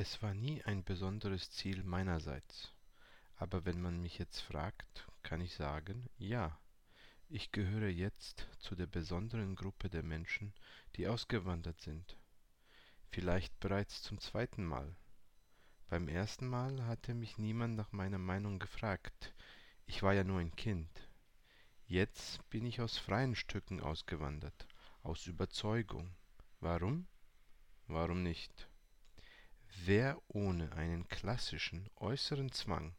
Es war nie ein besonderes Ziel meinerseits. Aber wenn man mich jetzt fragt, kann ich sagen, ja, ich gehöre jetzt zu der besonderen Gruppe der Menschen, die ausgewandert sind. Vielleicht bereits zum zweiten Mal. Beim ersten Mal hatte mich niemand nach meiner Meinung gefragt. Ich war ja nur ein Kind. Jetzt bin ich aus freien Stücken ausgewandert, aus Überzeugung. Warum? Warum nicht? Wer ohne einen klassischen äußeren Zwang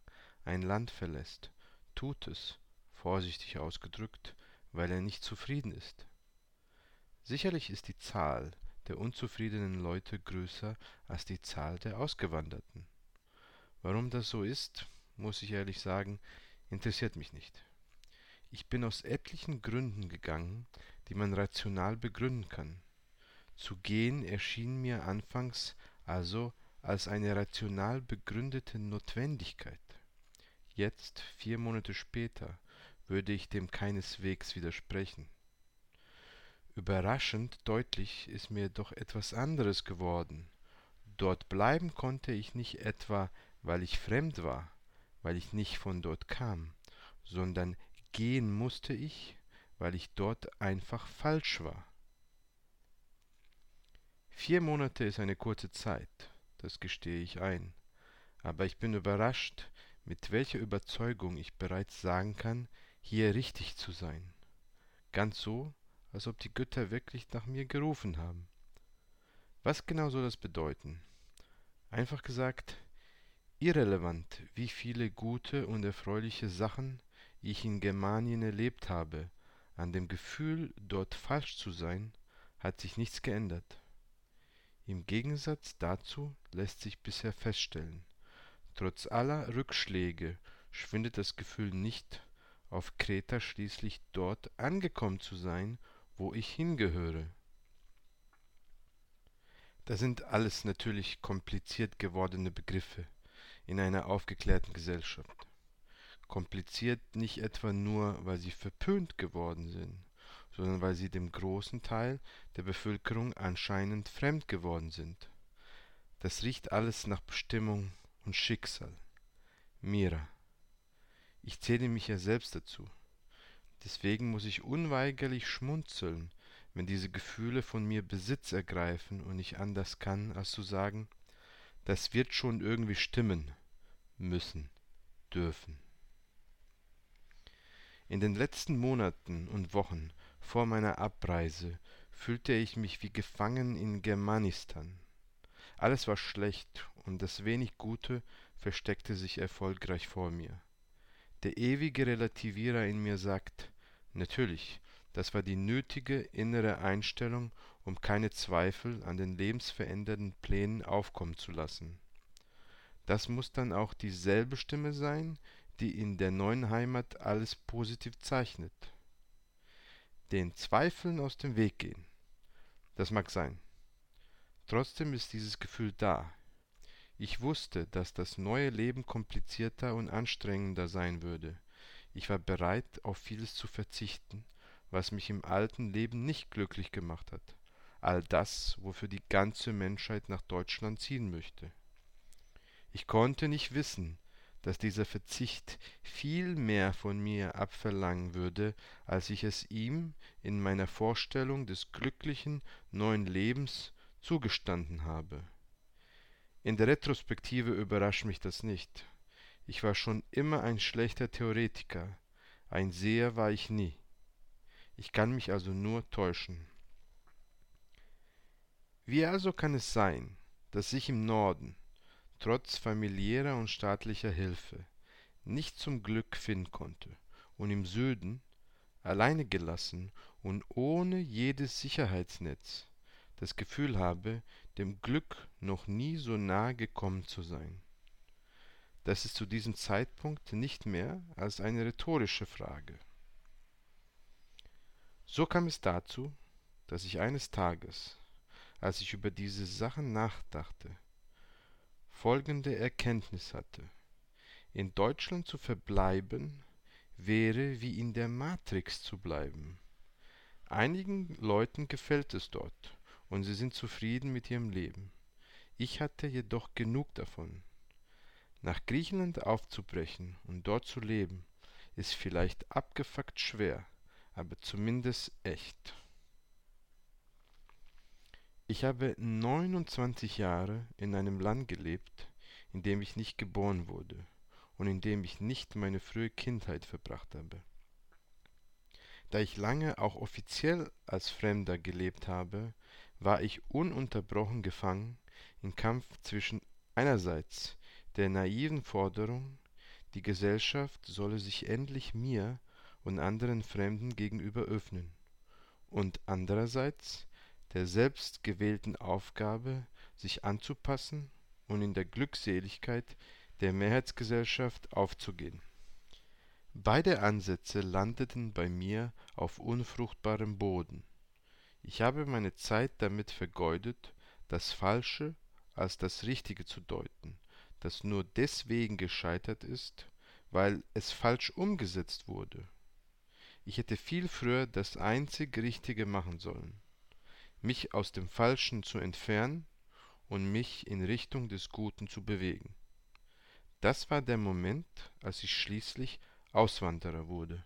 ein Land verlässt, tut es, vorsichtig ausgedrückt, weil er nicht zufrieden ist. Sicherlich ist die Zahl der unzufriedenen Leute größer als die Zahl der Ausgewanderten. Warum das so ist, muss ich ehrlich sagen, interessiert mich nicht. Ich bin aus etlichen Gründen gegangen, die man rational begründen kann. Zu gehen erschien mir anfangs also als eine rational begründete Notwendigkeit. Jetzt, vier Monate später, würde ich dem keineswegs widersprechen. Überraschend deutlich ist mir doch etwas anderes geworden. Dort bleiben konnte ich nicht etwa, weil ich fremd war, weil ich nicht von dort kam, sondern gehen musste ich, weil ich dort einfach falsch war. Vier Monate ist eine kurze Zeit, das gestehe ich ein, aber ich bin überrascht, mit welcher Überzeugung ich bereits sagen kann, hier richtig zu sein. Ganz so, als ob die Götter wirklich nach mir gerufen haben. Was genau soll das bedeuten? Einfach gesagt, irrelevant, wie viele gute und erfreuliche Sachen ich in Germanien erlebt habe, an dem Gefühl, dort falsch zu sein, hat sich nichts geändert. Im Gegensatz dazu lässt sich bisher feststellen, trotz aller Rückschläge schwindet das Gefühl nicht, auf Kreta schließlich dort angekommen zu sein, wo ich hingehöre. Das sind alles natürlich kompliziert gewordene Begriffe in einer aufgeklärten Gesellschaft. Kompliziert nicht etwa nur, weil sie verpönt geworden sind, sondern weil sie dem großen Teil der Bevölkerung anscheinend fremd geworden sind. Das riecht alles nach Bestimmung und Schicksal. Mira. Ich zähle mich ja selbst dazu. Deswegen muss ich unweigerlich schmunzeln, wenn diese Gefühle von mir Besitz ergreifen und ich anders kann, als zu sagen, das wird schon irgendwie stimmen, müssen, dürfen. In den letzten Monaten und Wochen vor meiner Abreise fühlte ich mich wie gefangen in Germanistan. Alles war schlecht und das wenig Gute versteckte sich erfolgreich vor mir. Der ewige Relativierer in mir sagt, natürlich, das war die nötige innere Einstellung, um keine Zweifel an den lebensverändernden Plänen aufkommen zu lassen. Das muss dann auch dieselbe Stimme sein, die in der neuen Heimat alles positiv zeichnet den Zweifeln aus dem Weg gehen. Das mag sein. Trotzdem ist dieses Gefühl da. Ich wusste, dass das neue Leben komplizierter und anstrengender sein würde. Ich war bereit, auf vieles zu verzichten, was mich im alten Leben nicht glücklich gemacht hat. All das, wofür die ganze Menschheit nach Deutschland ziehen möchte. Ich konnte nicht wissen, dass dieser Verzicht viel mehr von mir abverlangen würde, als ich es ihm in meiner Vorstellung des glücklichen neuen Lebens zugestanden habe. In der Retrospektive überrascht mich das nicht. Ich war schon immer ein schlechter Theoretiker, ein Seher war ich nie. Ich kann mich also nur täuschen. Wie also kann es sein, dass ich im Norden, trotz familiärer und staatlicher Hilfe nicht zum Glück finden konnte und im Süden, alleine gelassen und ohne jedes Sicherheitsnetz, das Gefühl habe, dem Glück noch nie so nahe gekommen zu sein. Das ist zu diesem Zeitpunkt nicht mehr als eine rhetorische Frage. So kam es dazu, dass ich eines Tages, als ich über diese Sachen nachdachte, folgende Erkenntnis hatte. In Deutschland zu verbleiben, wäre wie in der Matrix zu bleiben. Einigen Leuten gefällt es dort und sie sind zufrieden mit ihrem Leben. Ich hatte jedoch genug davon. Nach Griechenland aufzubrechen und dort zu leben, ist vielleicht abgefuckt schwer, aber zumindest echt. Ich habe 29 Jahre in einem Land gelebt, in dem ich nicht geboren wurde und in dem ich nicht meine frühe Kindheit verbracht habe. Da ich lange auch offiziell als Fremder gelebt habe, war ich ununterbrochen gefangen im Kampf zwischen einerseits der naiven Forderung, die Gesellschaft solle sich endlich mir und anderen Fremden gegenüber öffnen, und andererseits der selbstgewählten Aufgabe, sich anzupassen und in der Glückseligkeit der Mehrheitsgesellschaft aufzugehen. Beide Ansätze landeten bei mir auf unfruchtbarem Boden. Ich habe meine Zeit damit vergeudet, das Falsche als das Richtige zu deuten, das nur deswegen gescheitert ist, weil es falsch umgesetzt wurde. Ich hätte viel früher das einzig Richtige machen sollen, mich aus dem Falschen zu entfernen und mich in Richtung des Guten zu bewegen. Das war der Moment, als ich schließlich Auswanderer wurde.